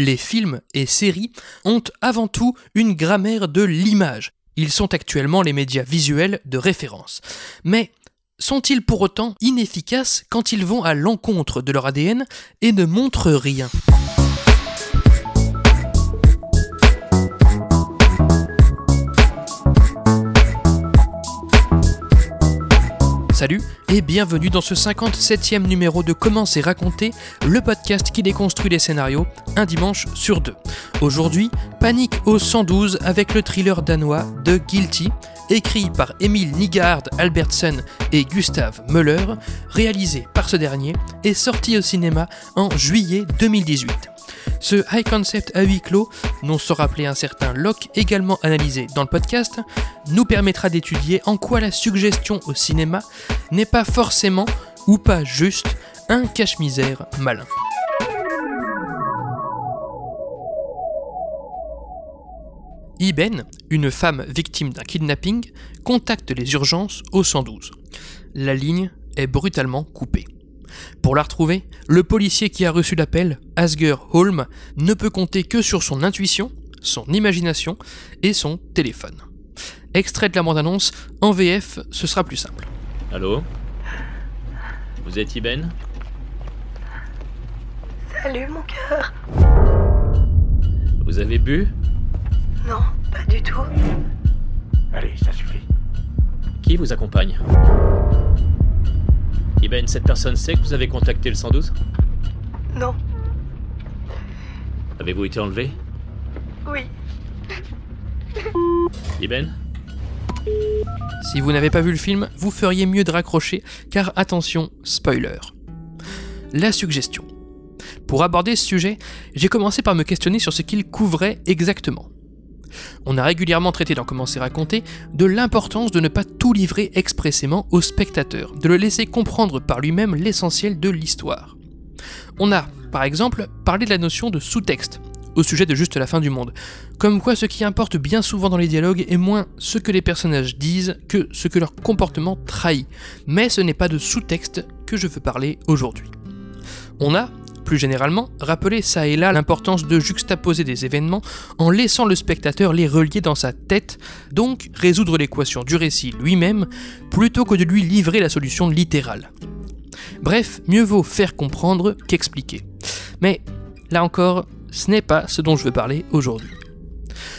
les films et séries ont avant tout une grammaire de l'image. Ils sont actuellement les médias visuels de référence. Mais sont-ils pour autant inefficaces quand ils vont à l'encontre de leur ADN et ne montrent rien? Salut et bienvenue dans ce 57e numéro de Comment c'est raconté, le podcast qui déconstruit les scénarios un dimanche sur deux. Aujourd'hui, Panique au 112 avec le thriller danois The Guilty, écrit par Emile Nigard Albertsen et Gustav Müller, réalisé par ce dernier et sorti au cinéma en juillet 2018. Ce high concept à huis clos, non sans rappeler un certain Locke également analysé dans le podcast, nous permettra d'étudier en quoi la suggestion au cinéma n'est pas forcément ou pas juste un cache-misère malin. Iben, une femme victime d'un kidnapping, contacte les urgences au 112. La ligne est brutalement coupée. Pour la retrouver, le policier qui a reçu l'appel, Asger Holm, ne peut compter que sur son intuition, son imagination et son téléphone. Extrait de la bande-annonce, en VF, ce sera plus simple. Allô Vous êtes Iben Salut mon cœur. Vous avez bu? Non, pas du tout. Allez, ça suffit. Qui vous accompagne? Iben, cette personne sait que vous avez contacté le 112 Non, Avez-vous été enlevé oui. Iben Si vous n'avez pas vu le film, vous feriez mieux de raccrocher, car attention, spoiler. La suggestion. Pour aborder ce sujet, j'ai commencé par me questionner sur ce qu'il couvrait exactement. On a régulièrement traité dans Comment c'est raconté de l'importance de ne pas tout livrer expressément au spectateur, de le laisser comprendre par lui-même l'essentiel de l'histoire. On a, par exemple, parlé de la notion de sous-texte, au sujet de juste la fin du monde. Comme quoi ce qui importe bien souvent dans les dialogues est moins ce que les personnages disent que ce que leur comportement trahit. Mais ce n'est pas de sous-texte que je veux parler aujourd'hui. On a, plus généralement, rappelé ça et là l'importance de juxtaposer des événements en laissant le spectateur les relier dans sa tête, donc résoudre l'équation du récit lui-même, plutôt que de lui livrer la solution littérale. Bref, mieux vaut faire comprendre qu'expliquer. Mais là encore, ce n'est pas ce dont je veux parler aujourd'hui.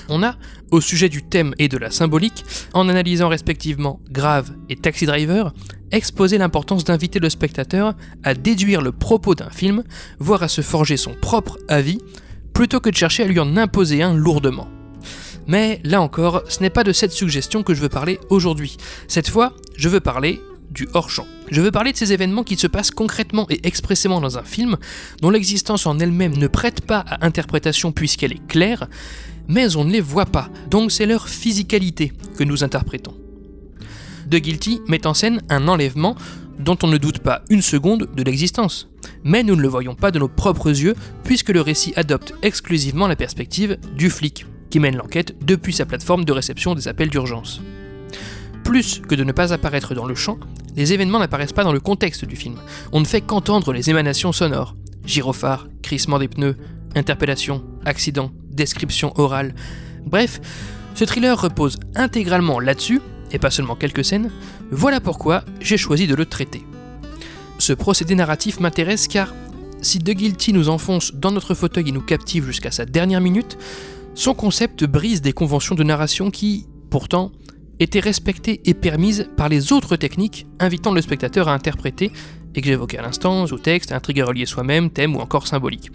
On a, au sujet du thème et de la symbolique, en analysant respectivement Grave et Taxi Driver, exposé l'importance d'inviter le spectateur à déduire le propos d'un film, voire à se forger son propre avis, plutôt que de chercher à lui en imposer un lourdement. Mais là encore, ce n'est pas de cette suggestion que je veux parler aujourd'hui. Cette fois, je veux parler du hors-champ. Je veux parler de ces événements qui se passent concrètement et expressément dans un film, dont l'existence en elle-même ne prête pas à interprétation puisqu'elle est claire, mais on ne les voit pas, donc c'est leur physicalité que nous interprétons. The Guilty met en scène un enlèvement dont on ne doute pas une seconde de l'existence. Mais nous ne le voyons pas de nos propres yeux, puisque le récit adopte exclusivement la perspective du flic, qui mène l'enquête depuis sa plateforme de réception des appels d'urgence. Plus que de ne pas apparaître dans le champ, les événements n'apparaissent pas dans le contexte du film. On ne fait qu'entendre les émanations sonores. Gyrophare, crissement des pneus, interpellation, accident, description orale. Bref, ce thriller repose intégralement là-dessus, et pas seulement quelques scènes, voilà pourquoi j'ai choisi de le traiter. Ce procédé narratif m'intéresse car si The Guilty nous enfonce dans notre fauteuil et nous captive jusqu'à sa dernière minute, son concept brise des conventions de narration qui, pourtant, étaient respectées et permises par les autres techniques invitant le spectateur à interpréter, et que j'évoquais à l'instant, sous-texte, intrigue à relier soi-même, thème ou encore symbolique.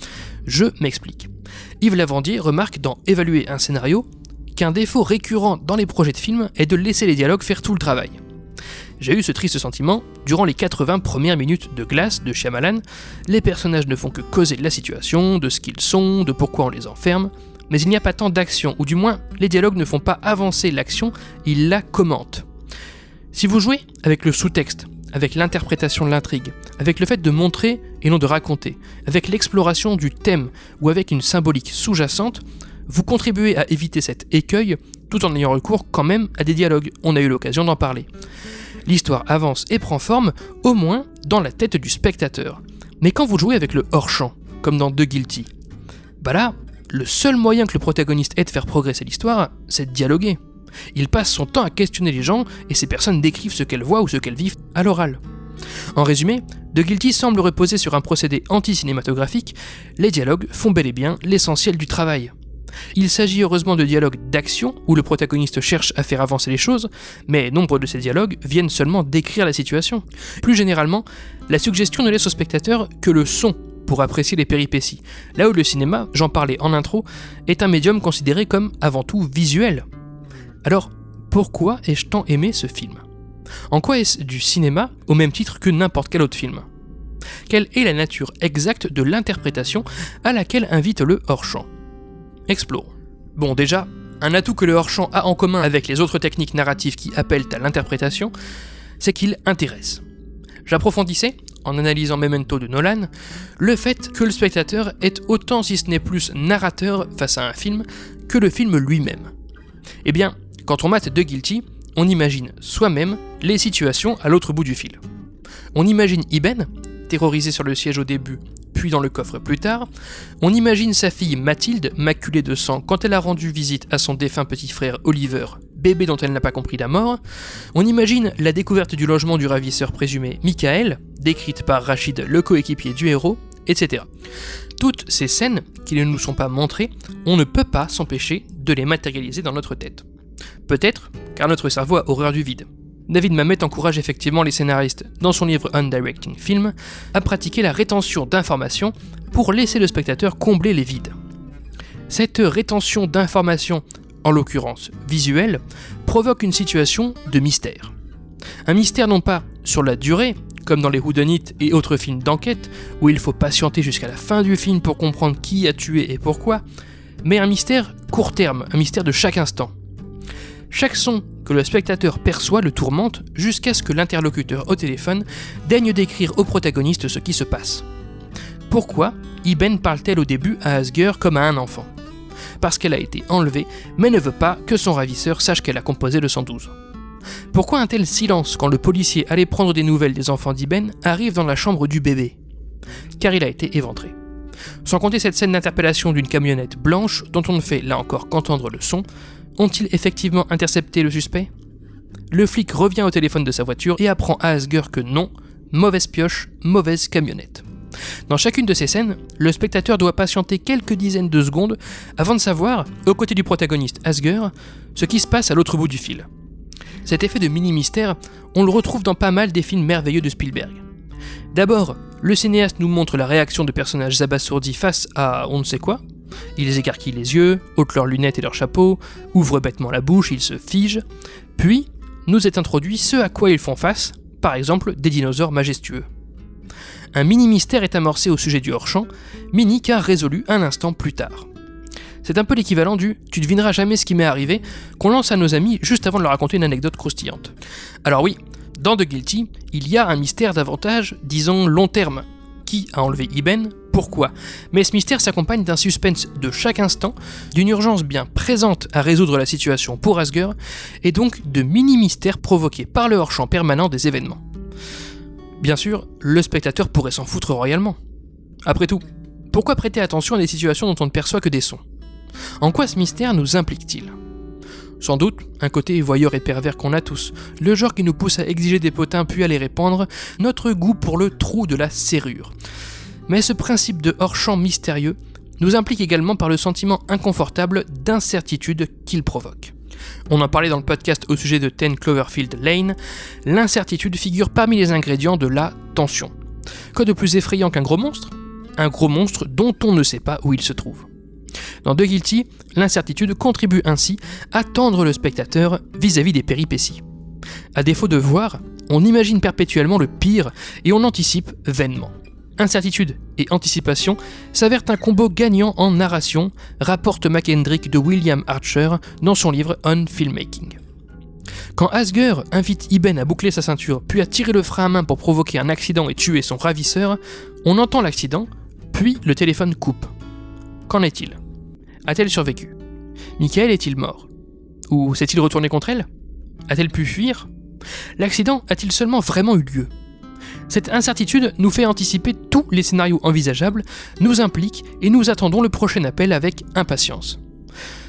Je m'explique. Yves Lavandier remarque dans Évaluer un scénario qu'un défaut récurrent dans les projets de films est de laisser les dialogues faire tout le travail. J'ai eu ce triste sentiment durant les 80 premières minutes de Glace de Shyamalan. Les personnages ne font que causer de la situation, de ce qu'ils sont, de pourquoi on les enferme, mais il n'y a pas tant d'action, ou du moins les dialogues ne font pas avancer l'action, ils la commentent. Si vous jouez avec le sous-texte, avec l'interprétation de l'intrigue, avec le fait de montrer et non de raconter, avec l'exploration du thème ou avec une symbolique sous-jacente, vous contribuez à éviter cet écueil tout en ayant recours quand même à des dialogues. On a eu l'occasion d'en parler. L'histoire avance et prend forme, au moins dans la tête du spectateur. Mais quand vous jouez avec le hors-champ, comme dans The Guilty, Bah là, le seul moyen que le protagoniste ait de faire progresser l'histoire, c'est de dialoguer. Il passe son temps à questionner les gens et ces personnes décrivent ce qu'elles voient ou ce qu'elles vivent à l'oral. En résumé, The Guilty semble reposer sur un procédé anti-cinématographique, les dialogues font bel et bien l'essentiel du travail. Il s'agit heureusement de dialogues d'action, où le protagoniste cherche à faire avancer les choses, mais nombre de ces dialogues viennent seulement décrire la situation. Plus généralement, la suggestion ne laisse au spectateur que le son pour apprécier les péripéties, là où le cinéma, j'en parlais en intro, est un médium considéré comme avant tout visuel. Alors, pourquoi ai-je tant aimé ce film? En quoi est-ce du cinéma au même titre que n'importe quel autre film? Quelle est la nature exacte de l'interprétation à laquelle invite le hors-champ? Explorons. Bon déjà, un atout que le hors-champ a en commun avec les autres techniques narratives qui appellent à l'interprétation, c'est qu'il intéresse. J'approfondissais, en analysant Memento de Nolan, le fait que le spectateur est autant si ce n'est plus narrateur face à un film que le film lui-même. Eh bien, quand on mate The Guilty, on imagine soi-même les situations à l'autre bout du fil. On imagine Iben, terrorisé sur le siège au début, puis dans le coffre plus tard. On imagine sa fille Mathilde, maculée de sang quand elle a rendu visite à son défunt petit frère Oliver, bébé dont elle n'a pas compris la mort. On imagine la découverte du logement du ravisseur présumé Michael, décrite par Rachid, le coéquipier du héros, etc. Toutes ces scènes qui ne nous sont pas montrées, on ne peut pas s'empêcher de les matérialiser dans notre tête. Peut-être car notre cerveau a horreur du vide. David Mamet encourage effectivement les scénaristes, dans son livre Undirecting Film, à pratiquer la rétention d'informations pour laisser le spectateur combler les vides. Cette rétention d'informations, en l'occurrence visuelle, provoque une situation de mystère. Un mystère non pas sur la durée, comme dans les Whodunit et autres films d'enquête, où il faut patienter jusqu'à la fin du film pour comprendre qui a tué et pourquoi, mais un mystère court terme, un mystère de chaque instant. Chaque son que le spectateur perçoit le tourmente jusqu'à ce que l'interlocuteur au téléphone daigne décrire au protagoniste ce qui se passe. Pourquoi Iben parle-t-elle au début à Asger comme à un enfant? Parce qu'elle a été enlevée, mais ne veut pas que son ravisseur sache qu'elle a composé le 112. Pourquoi un tel silence quand le policier allait prendre des nouvelles des enfants d'Iben arrive dans la chambre du bébé? Car il a été éventré. Sans compter cette scène d'interpellation d'une camionnette blanche dont on ne fait là encore qu'entendre le son, ont-ils effectivement intercepté le suspect? Le flic revient au téléphone de sa voiture et apprend à Asger que non, mauvaise pioche, mauvaise camionnette. Dans chacune de ces scènes, le spectateur doit patienter quelques dizaines de secondes avant de savoir, aux côtés du protagoniste Asger, ce qui se passe à l'autre bout du fil. Cet effet de mini-mystère, on le retrouve dans pas mal des films merveilleux de Spielberg. D'abord, le cinéaste nous montre la réaction de personnages abasourdis face à on ne sait quoi, ils écarquillent les yeux, ôtent leurs lunettes et leurs chapeaux, ouvrent bêtement la bouche, ils se figent. Puis, nous est introduit ce à quoi ils font face, par exemple des dinosaures majestueux. Un mini-mystère est amorcé au sujet du hors-champ, mini car résolu un instant plus tard. C'est un peu l'équivalent du tu devineras jamais ce qui m'est arrivé qu'on lance à nos amis juste avant de leur raconter une anecdote croustillante. Alors oui, dans The Guilty, il y a un mystère davantage, disons, long terme. Qui a enlevé Iben pourquoi? Mais ce mystère s'accompagne d'un suspense de chaque instant, d'une urgence bien présente à résoudre la situation pour Asger, et donc de mini-mystères provoqués par le hors-champ permanent des événements. Bien sûr, le spectateur pourrait s'en foutre royalement. Après tout, pourquoi prêter attention à des situations dont on ne perçoit que des sons? En quoi ce mystère nous implique-t-il? Sans doute, un côté voyeur et pervers qu'on a tous, le genre qui nous pousse à exiger des potins puis à les répandre, notre goût pour le trou de la serrure. Mais ce principe de hors-champ mystérieux nous implique également par le sentiment inconfortable d'incertitude qu'il provoque. On en parlait dans le podcast au sujet de Ten Cloverfield Lane, l'incertitude figure parmi les ingrédients de la tension. Quoi de plus effrayant qu'un gros monstre? Un gros monstre dont on ne sait pas où il se trouve. Dans The Guilty, l'incertitude contribue ainsi à tendre le spectateur vis-à-vis des péripéties. À défaut de voir, on imagine perpétuellement le pire et on anticipe vainement incertitude et anticipation s'avèrent un combo gagnant en narration, rapporte McKendrick de William Archer dans son livre On Filmmaking. Quand Asger invite Iben à boucler sa ceinture, puis à tirer le frein à main pour provoquer un accident et tuer son ravisseur, on entend l'accident, puis le téléphone coupe. Qu'en est-il? A-t-elle survécu? Michael est-il mort? Ou s'est-il retourné contre elle? A-t-elle pu fuir? L'accident a-t-il seulement vraiment eu lieu? Cette incertitude nous fait anticiper tous les scénarios envisageables, nous implique et nous attendons le prochain appel avec impatience.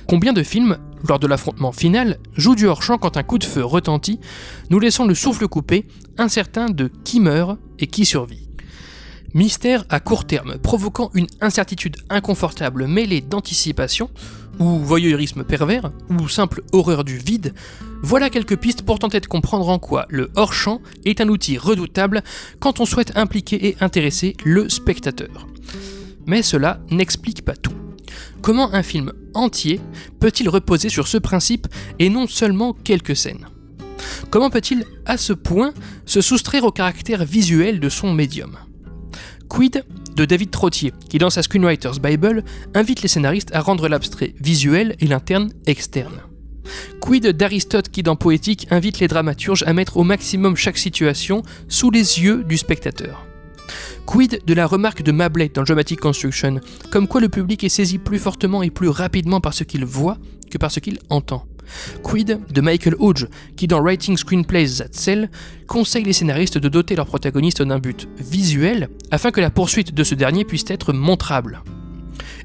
Combien de films, lors de l'affrontement final, jouent du hors-champ quand un coup de feu retentit, nous laissant le souffle coupé, incertain de qui meurt et qui survit Mystère à court terme, provoquant une incertitude inconfortable mêlée d'anticipation, ou voyeurisme pervers, ou simple horreur du vide, voilà quelques pistes pour tenter de comprendre en quoi le hors-champ est un outil redoutable quand on souhaite impliquer et intéresser le spectateur. Mais cela n'explique pas tout. Comment un film entier peut-il reposer sur ce principe et non seulement quelques scènes? Comment peut-il, à ce point, se soustraire au caractère visuel de son médium? Quid de David Trottier, qui dans sa Screenwriter's Bible invite les scénaristes à rendre l'abstrait visuel et l'interne externe. Quid d'Aristote qui dans Poétique invite les dramaturges à mettre au maximum chaque situation sous les yeux du spectateur? Quid de la remarque de Mabley dans Dramatic Construction, comme quoi le public est saisi plus fortement et plus rapidement par ce qu'il voit que par ce qu'il entend? Quid de Michael Hodge, qui dans Writing Screenplays That Sell conseille les scénaristes de doter leur protagoniste d'un but visuel afin que la poursuite de ce dernier puisse être montrable.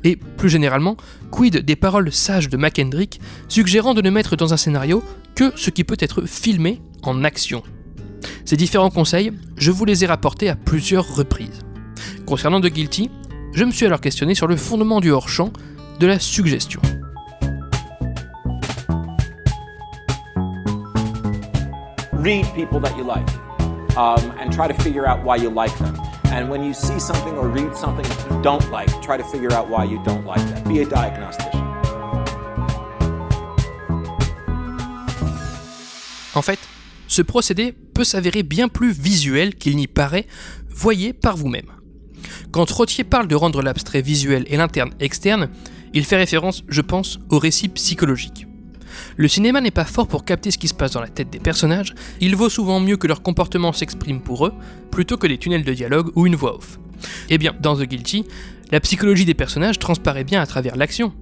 Et plus généralement, quid des paroles sages de McKendrick suggérant de ne mettre dans un scénario que ce qui peut être filmé en action. Ces différents conseils, je vous les ai rapportés à plusieurs reprises. Concernant The Guilty, je me suis alors questionné sur le fondement du hors-champ de la suggestion. Read people that you like um, and try to figure out why you like them. And when you see something or read something you don't like, try to figure out why you don't like that. Be a diagnostician. En fait, ce procédé peut s'avérer bien plus visuel qu'il n'y paraît, voyez par vous-même. Quand Rottier parle de rendre l'abstrait visuel et l'interne externe, il fait référence, je pense, au récit psychologique. Le cinéma n'est pas fort pour capter ce qui se passe dans la tête des personnages, il vaut souvent mieux que leur comportement s'exprime pour eux, plutôt que des tunnels de dialogue ou une voix off. Eh bien, dans The Guilty, la psychologie des personnages transparaît bien à travers l'action.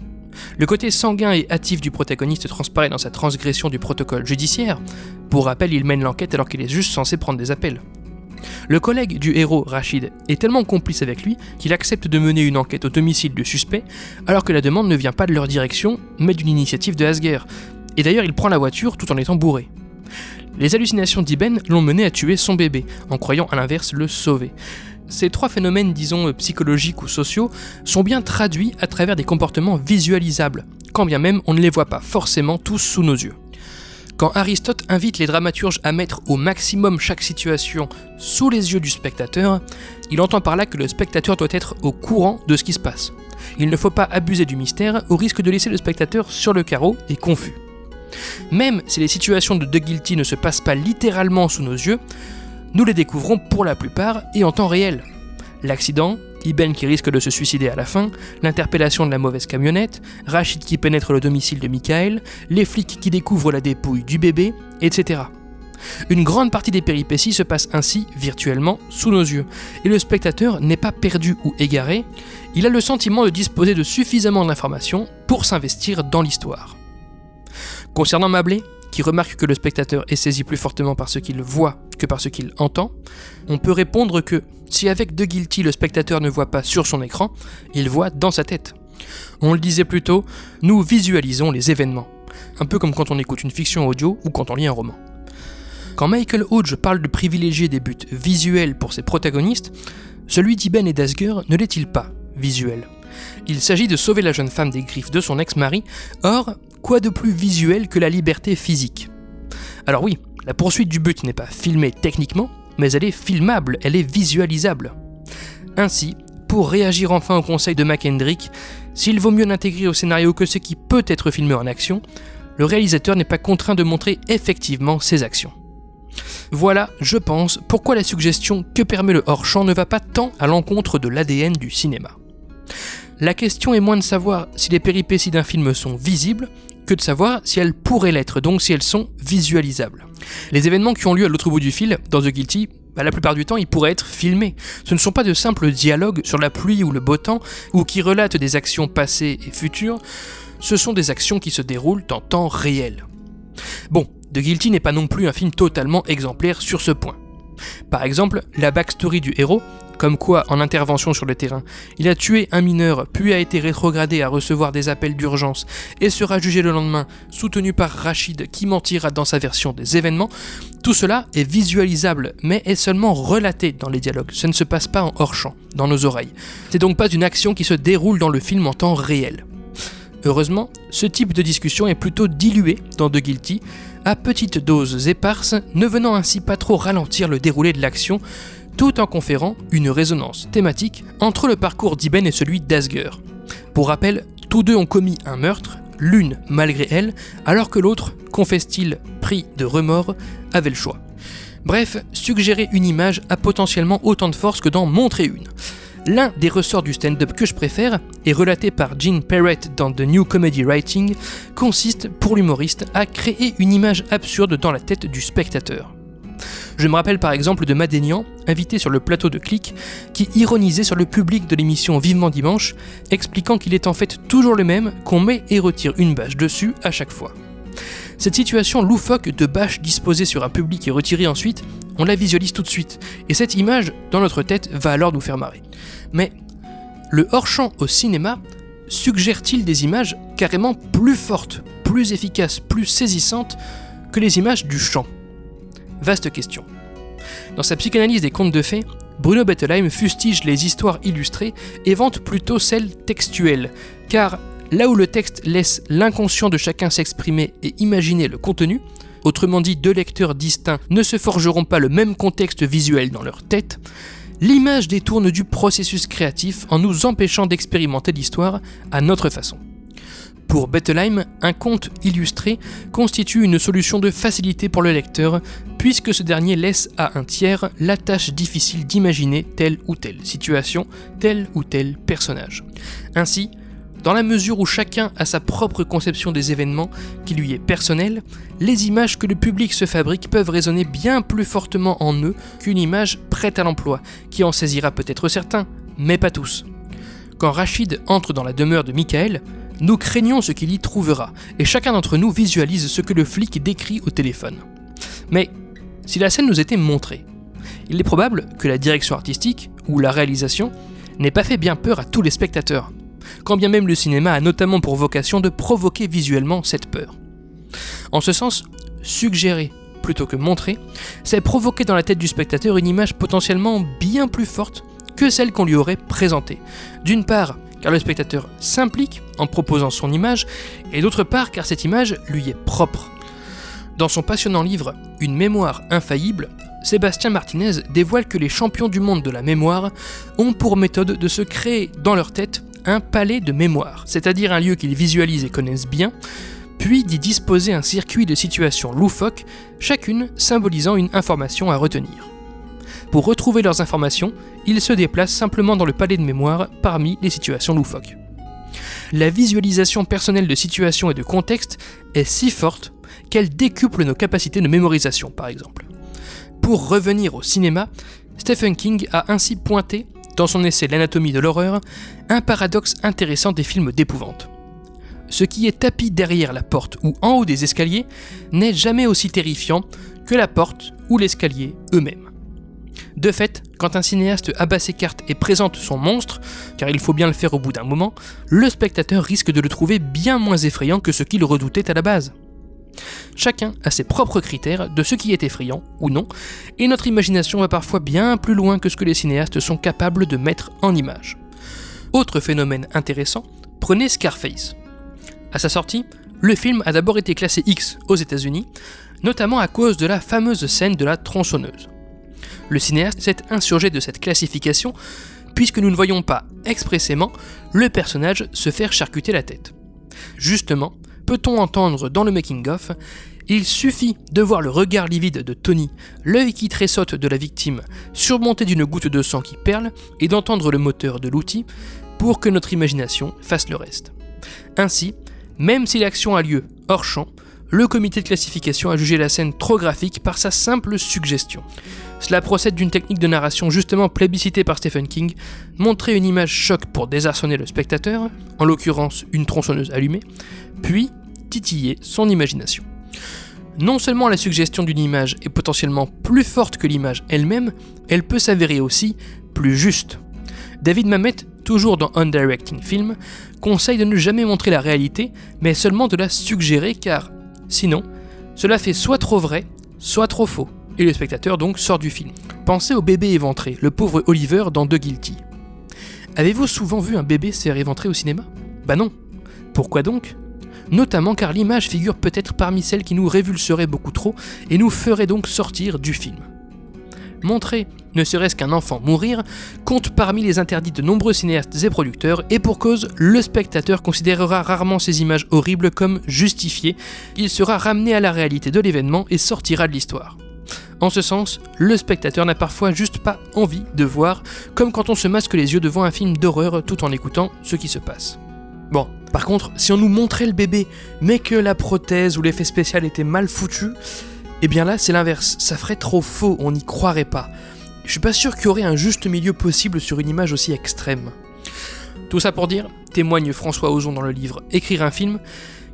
Le côté sanguin et hâtif du protagoniste transparaît dans sa transgression du protocole judiciaire. Pour rappel, il mène l'enquête alors qu'il est juste censé prendre des appels. Le collègue du héros, Rachid, est tellement complice avec lui qu'il accepte de mener une enquête au domicile du suspect, alors que la demande ne vient pas de leur direction, mais d'une initiative de Asger. Et d'ailleurs, il prend la voiture tout en étant bourré. Les hallucinations d'Iben l'ont mené à tuer son bébé, en croyant à l'inverse le sauver. Ces trois phénomènes, disons psychologiques ou sociaux, sont bien traduits à travers des comportements visualisables, quand bien même on ne les voit pas forcément tous sous nos yeux. Quand Aristote invite les dramaturges à mettre au maximum chaque situation sous les yeux du spectateur, il entend par là que le spectateur doit être au courant de ce qui se passe. Il ne faut pas abuser du mystère au risque de laisser le spectateur sur le carreau et confus. Même si les situations de The Guilty ne se passent pas littéralement sous nos yeux, nous les découvrons pour la plupart et en temps réel. L'accident, Iben qui risque de se suicider à la fin, l'interpellation de la mauvaise camionnette, Rachid qui pénètre le domicile de Michael, les flics qui découvrent la dépouille du bébé, etc. Une grande partie des péripéties se passe ainsi virtuellement sous nos yeux, et le spectateur n'est pas perdu ou égaré, il a le sentiment de disposer de suffisamment d'informations pour s'investir dans l'histoire. Concernant Mablé, qui remarque que le spectateur est saisi plus fortement par ce qu'il voit que par ce qu'il entend, on peut répondre que si avec The Guilty le spectateur ne voit pas sur son écran, il voit dans sa tête. On le disait plus tôt, nous visualisons les événements, un peu comme quand on écoute une fiction audio ou quand on lit un roman. Quand Michael Hodge parle de privilégier des buts visuels pour ses protagonistes, celui d'Iben et d'Asger ne l'est-il pas visuel? Il s'agit de sauver la jeune femme des griffes de son ex-mari, or, quoi de plus visuel que la liberté physique? Alors oui, la poursuite du but n'est pas filmée techniquement, mais elle est filmable, elle est visualisable. Ainsi, pour réagir enfin au conseil de McHendrick, s'il vaut mieux n'intégrer au scénario que ce qui peut être filmé en action, le réalisateur n'est pas contraint de montrer effectivement ses actions. Voilà, je pense, pourquoi la suggestion que permet le hors-champ ne va pas tant à l'encontre de l'ADN du cinéma. La question est moins de savoir si les péripéties d'un film sont visibles que de savoir si elles pourraient l'être, donc si elles sont visualisables. Les événements qui ont lieu à l'autre bout du fil, dans The Guilty, bah, la plupart du temps, ils pourraient être filmés. Ce ne sont pas de simples dialogues sur la pluie ou le beau temps, ou qui relatent des actions passées et futures, ce sont des actions qui se déroulent en temps réel. Bon, The Guilty n'est pas non plus un film totalement exemplaire sur ce point. Par exemple, la backstory du héros, comme quoi, en intervention sur le terrain, il a tué un mineur, puis a été rétrogradé à recevoir des appels d'urgence et sera jugé le lendemain, soutenu par Rachid qui mentira dans sa version des événements, tout cela est visualisable, mais est seulement relaté dans les dialogues. Ce ne se passe pas en hors-champ, dans nos oreilles. C'est donc pas une action qui se déroule dans le film en temps réel. Heureusement, ce type de discussion est plutôt dilué dans The Guilty, à petites doses éparses, ne venant ainsi pas trop ralentir le déroulé de l'action, tout en conférant une résonance thématique entre le parcours d'Iben et celui d'Asger. Pour rappel, tous deux ont commis un meurtre, l'une malgré elle, alors que l'autre, confesse-t-il, pris de remords, avait le choix. Bref, suggérer une image a potentiellement autant de force que d'en montrer une. L'un des ressorts du stand-up que je préfère, et relaté par Gene Perrett dans The New Comedy Writing, consiste pour l'humoriste à créer une image absurde dans la tête du spectateur. Je me rappelle par exemple de Madénian, invité sur le plateau de Click, qui ironisait sur le public de l'émission Vivement Dimanche, expliquant qu'il est en fait toujours le même, qu'on met et retire une bâche dessus à chaque fois. Cette situation loufoque de bâche disposée sur un public et retirée ensuite, on la visualise tout de suite, et cette image, dans notre tête, va alors nous faire marrer. Mais le hors-champ au cinéma suggère-t-il des images carrément plus fortes, plus efficaces, plus saisissantes que les images du champ? Vaste question. Dans sa psychanalyse des contes de fées, Bruno Bettelheim fustige les histoires illustrées et vante plutôt celles textuelles, car là où le texte laisse l'inconscient de chacun s'exprimer et imaginer le contenu, autrement dit deux lecteurs distincts ne se forgeront pas le même contexte visuel dans leur tête, l'image détourne du processus créatif en nous empêchant d'expérimenter l'histoire à notre façon. Pour Bettelheim, un conte illustré constitue une solution de facilité pour le lecteur, puisque ce dernier laisse à un tiers la tâche difficile d'imaginer telle ou telle situation, tel ou tel personnage. Ainsi, dans la mesure où chacun a sa propre conception des événements qui lui est personnelle, les images que le public se fabrique peuvent résonner bien plus fortement en eux qu'une image prête à l'emploi, qui en saisira peut-être certains, mais pas tous. Quand Rachid entre dans la demeure de Michael, nous craignons ce qu'il y trouvera, et chacun d'entre nous visualise ce que le flic décrit au téléphone. Mais si la scène nous était montrée, il est probable que la direction artistique, ou la réalisation, n'ait pas fait bien peur à tous les spectateurs, quand bien même le cinéma a notamment pour vocation de provoquer visuellement cette peur. En ce sens, suggérer plutôt que montrer, c'est provoquer dans la tête du spectateur une image potentiellement bien plus forte que celle qu'on lui aurait présentée. D'une part, car le spectateur s'implique en proposant son image, et d'autre part car cette image lui est propre. Dans son passionnant livre Une mémoire infaillible, Sébastien Martinez dévoile que les champions du monde de la mémoire ont pour méthode de se créer dans leur tête un palais de mémoire, c'est-à-dire un lieu qu'ils visualisent et connaissent bien, puis d'y disposer un circuit de situations loufoques, chacune symbolisant une information à retenir. Pour retrouver leurs informations, ils se déplacent simplement dans le palais de mémoire parmi les situations loufoques. La visualisation personnelle de situations et de contextes est si forte qu'elle décuple nos capacités de mémorisation, par exemple. Pour revenir au cinéma, Stephen King a ainsi pointé, dans son essai L'anatomie de l'horreur, un paradoxe intéressant des films d'épouvante. Ce qui est tapis derrière la porte ou en haut des escaliers n'est jamais aussi terrifiant que la porte ou l'escalier eux-mêmes. De fait, quand un cinéaste abat ses cartes et présente son monstre, car il faut bien le faire au bout d'un moment, le spectateur risque de le trouver bien moins effrayant que ce qu'il redoutait à la base. Chacun a ses propres critères de ce qui est effrayant ou non, et notre imagination va parfois bien plus loin que ce que les cinéastes sont capables de mettre en image. Autre phénomène intéressant, prenez Scarface. À sa sortie, le film a d'abord été classé X aux États-Unis, notamment à cause de la fameuse scène de la tronçonneuse. Le cinéaste s'est insurgé de cette classification puisque nous ne voyons pas expressément le personnage se faire charcuter la tête. Justement, peut-on entendre dans le making-of, il suffit de voir le regard livide de Tony, l'œil qui tressaute de la victime, surmonté d'une goutte de sang qui perle, et d'entendre le moteur de l'outil pour que notre imagination fasse le reste. Ainsi, même si l'action a lieu hors champ, le comité de classification a jugé la scène trop graphique par sa simple suggestion. Cela procède d'une technique de narration justement plébiscitée par Stephen King, montrer une image choc pour désarçonner le spectateur, en l'occurrence une tronçonneuse allumée, puis titiller son imagination. non seulement la suggestion d'une image est potentiellement plus forte que l'image elle-même, elle peut s'avérer aussi plus juste. David Mamet, toujours dans Undirecting Film, conseille de ne jamais montrer la réalité, mais seulement de la suggérer car, sinon, cela fait soit trop vrai, soit trop faux, et le spectateur donc sort du film. Pensez au bébé éventré, le pauvre Oliver dans The Guilty. Avez-vous souvent vu un bébé se faire éventrer au cinéma? Bah non. Pourquoi donc? Notamment car l'image figure peut-être parmi celles qui nous révulseraient beaucoup trop et nous ferait donc sortir du film. Montrer, ne serait-ce qu'un enfant mourir, compte parmi les interdits de nombreux cinéastes et producteurs, et pour cause, le spectateur considérera rarement ces images horribles comme justifiées, il sera ramené à la réalité de l'événement et sortira de l'histoire. En ce sens, le spectateur n'a parfois juste pas envie de voir, comme quand on se masque les yeux devant un film d'horreur tout en écoutant ce qui se passe. Bon, par contre, si on nous montrait le bébé, mais que la prothèse ou l'effet spécial était mal foutu, eh bien là c'est l'inverse, ça ferait trop faux, on n'y croirait pas. Je suis pas sûr qu'il y aurait un juste milieu possible sur une image aussi extrême. Tout ça pour dire, témoigne François Ozon dans le livre Écrire un film,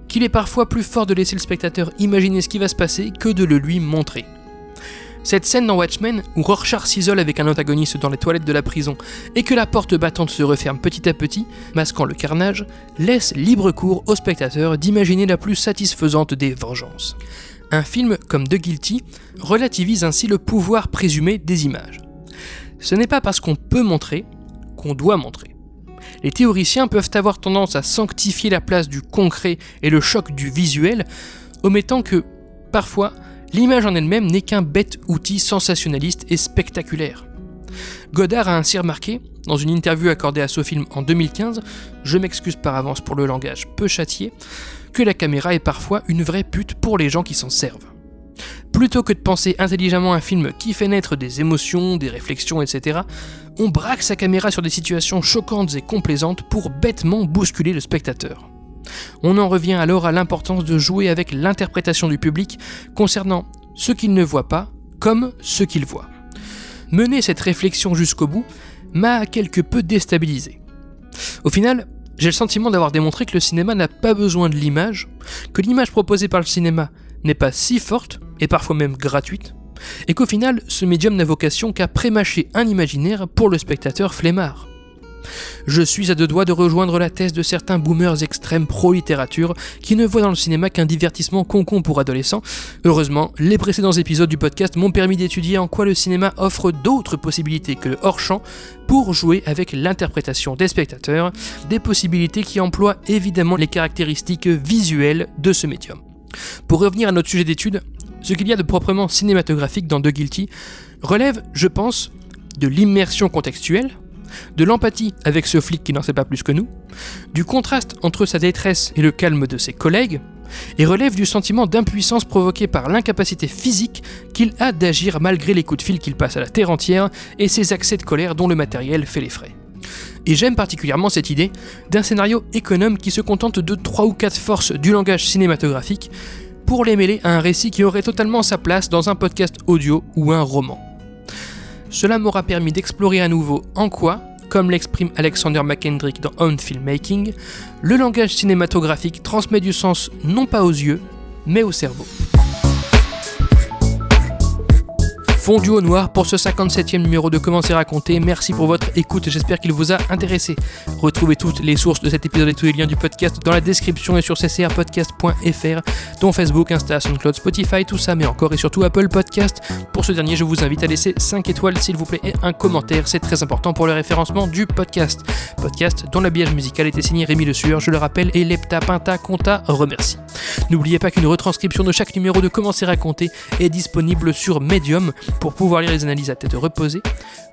qu'il est parfois plus fort de laisser le spectateur imaginer ce qui va se passer que de le lui montrer. Cette scène dans Watchmen, où Rorschach s'isole avec un antagoniste dans les toilettes de la prison et que la porte battante se referme petit à petit, masquant le carnage, laisse libre cours au spectateur d'imaginer la plus satisfaisante des vengeances. Un film comme The Guilty relativise ainsi le pouvoir présumé des images. Ce n'est pas parce qu'on peut montrer qu'on doit montrer. Les théoriciens peuvent avoir tendance à sanctifier la place du concret et le choc du visuel, omettant que, parfois, l'image en elle-même n'est qu'un bête outil sensationnaliste et spectaculaire. Godard a ainsi remarqué, dans une interview accordée à ce film en 2015, je m'excuse par avance pour le langage peu châtié, que la caméra est parfois une vraie pute pour les gens qui s'en servent. Plutôt que de penser intelligemment un film qui fait naître des émotions, des réflexions, etc., on braque sa caméra sur des situations choquantes et complaisantes pour bêtement bousculer le spectateur. On en revient alors à l'importance de jouer avec l'interprétation du public concernant ce qu'il ne voit pas comme ce qu'il voit. Mener cette réflexion jusqu'au bout m'a quelque peu déstabilisé. Au final, j'ai le sentiment d'avoir démontré que le cinéma n'a pas besoin de l'image, que l'image proposée par le cinéma n'est pas si forte, et parfois même gratuite, et qu'au final, ce médium n'a vocation qu'à prémâcher un imaginaire pour le spectateur flemmard. Je suis à deux doigts de rejoindre la thèse de certains boomers extrêmes pro-littérature qui ne voient dans le cinéma qu'un divertissement concon pour adolescents. Heureusement, les précédents épisodes du podcast m'ont permis d'étudier en quoi le cinéma offre d'autres possibilités que le hors-champ pour jouer avec l'interprétation des spectateurs, des possibilités qui emploient évidemment les caractéristiques visuelles de ce médium. Pour revenir à notre sujet d'étude, ce qu'il y a de proprement cinématographique dans The Guilty relève, je pense, de l'immersion contextuelle, de l'empathie avec ce flic qui n'en sait pas plus que nous, du contraste entre sa détresse et le calme de ses collègues, et relève du sentiment d'impuissance provoqué par l'incapacité physique qu'il a d'agir malgré les coups de fil qu'il passe à la terre entière et ses accès de colère dont le matériel fait les frais. Et j'aime particulièrement cette idée d'un scénario économe qui se contente de 3 ou 4 forces du langage cinématographique pour les mêler à un récit qui aurait totalement sa place dans un podcast audio ou un roman. Cela m'aura permis d'explorer à nouveau en quoi, comme l'exprime Alexander McKendrick dans On Filmmaking, le langage cinématographique transmet du sens non pas aux yeux, mais au cerveau. Fondu au noir pour ce 57e numéro de Comment c'est raconté. Merci pour votre écoute, j'espère qu'il vous a intéressé. Retrouvez toutes les sources de cet épisode et tous les liens du podcast dans la description et sur ccrpodcast.fr, dont Facebook, Insta, SoundCloud, Spotify, tout ça, mais encore et surtout Apple Podcast. Pour ce dernier, je vous invite à laisser 5 étoiles s'il vous plaît et un commentaire, c'est très important pour le référencement du podcast. Podcast dont l'habillage musical était signé Rémi Le Sueur, je le rappelle, et Lepta Pinta Conta remercie. N'oubliez pas qu'une retranscription de chaque numéro de Comment c'est raconté est disponible sur Medium pour pouvoir lire les analyses à tête reposée.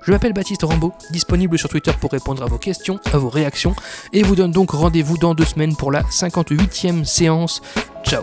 Je m'appelle Baptiste Rambaud, disponible sur Twitter pour répondre à vos questions, à vos réactions, et vous donne donc rendez-vous dans deux semaines pour la 58e séance. Ciao